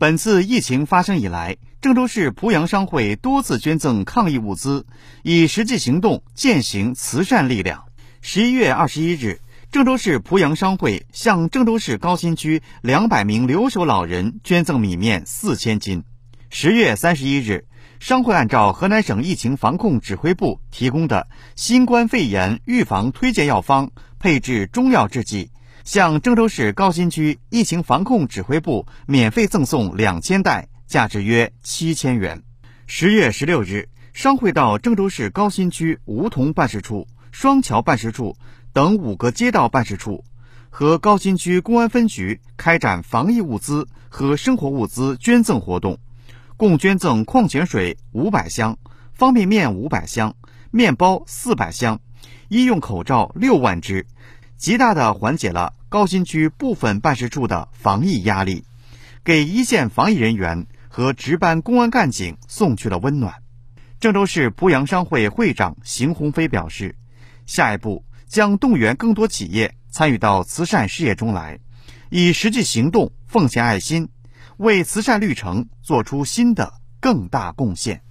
本次疫情发生以来，郑州市濮阳商会多次捐赠抗疫物资，以实际行动践行慈善力量。十一月二十一日，郑州市濮阳商会向郑州市高新区两百名留守老人捐赠米面四千斤。十月三十一日，商会按照河南省疫情防控指挥部提供的新冠肺炎预防推荐药方，配置中药制剂，向郑州市高新区疫情防控指挥部免费赠送两千袋，价值约七千元。十月十六日，商会到郑州市高新区梧桐办事处、双桥办事处等五个街道办事处和高新区公安分局开展防疫物资和生活物资捐赠活动。共捐赠矿泉水五百箱、方便面五百箱、面包四百箱、医用口罩六万只，极大的缓解了高新区部分办事处的防疫压力，给一线防疫人员和值班公安干警送去了温暖。郑州市濮阳商会会长邢鸿飞表示，下一步将动员更多企业参与到慈善事业中来，以实际行动奉献爱心。为慈善绿城做出新的更大贡献。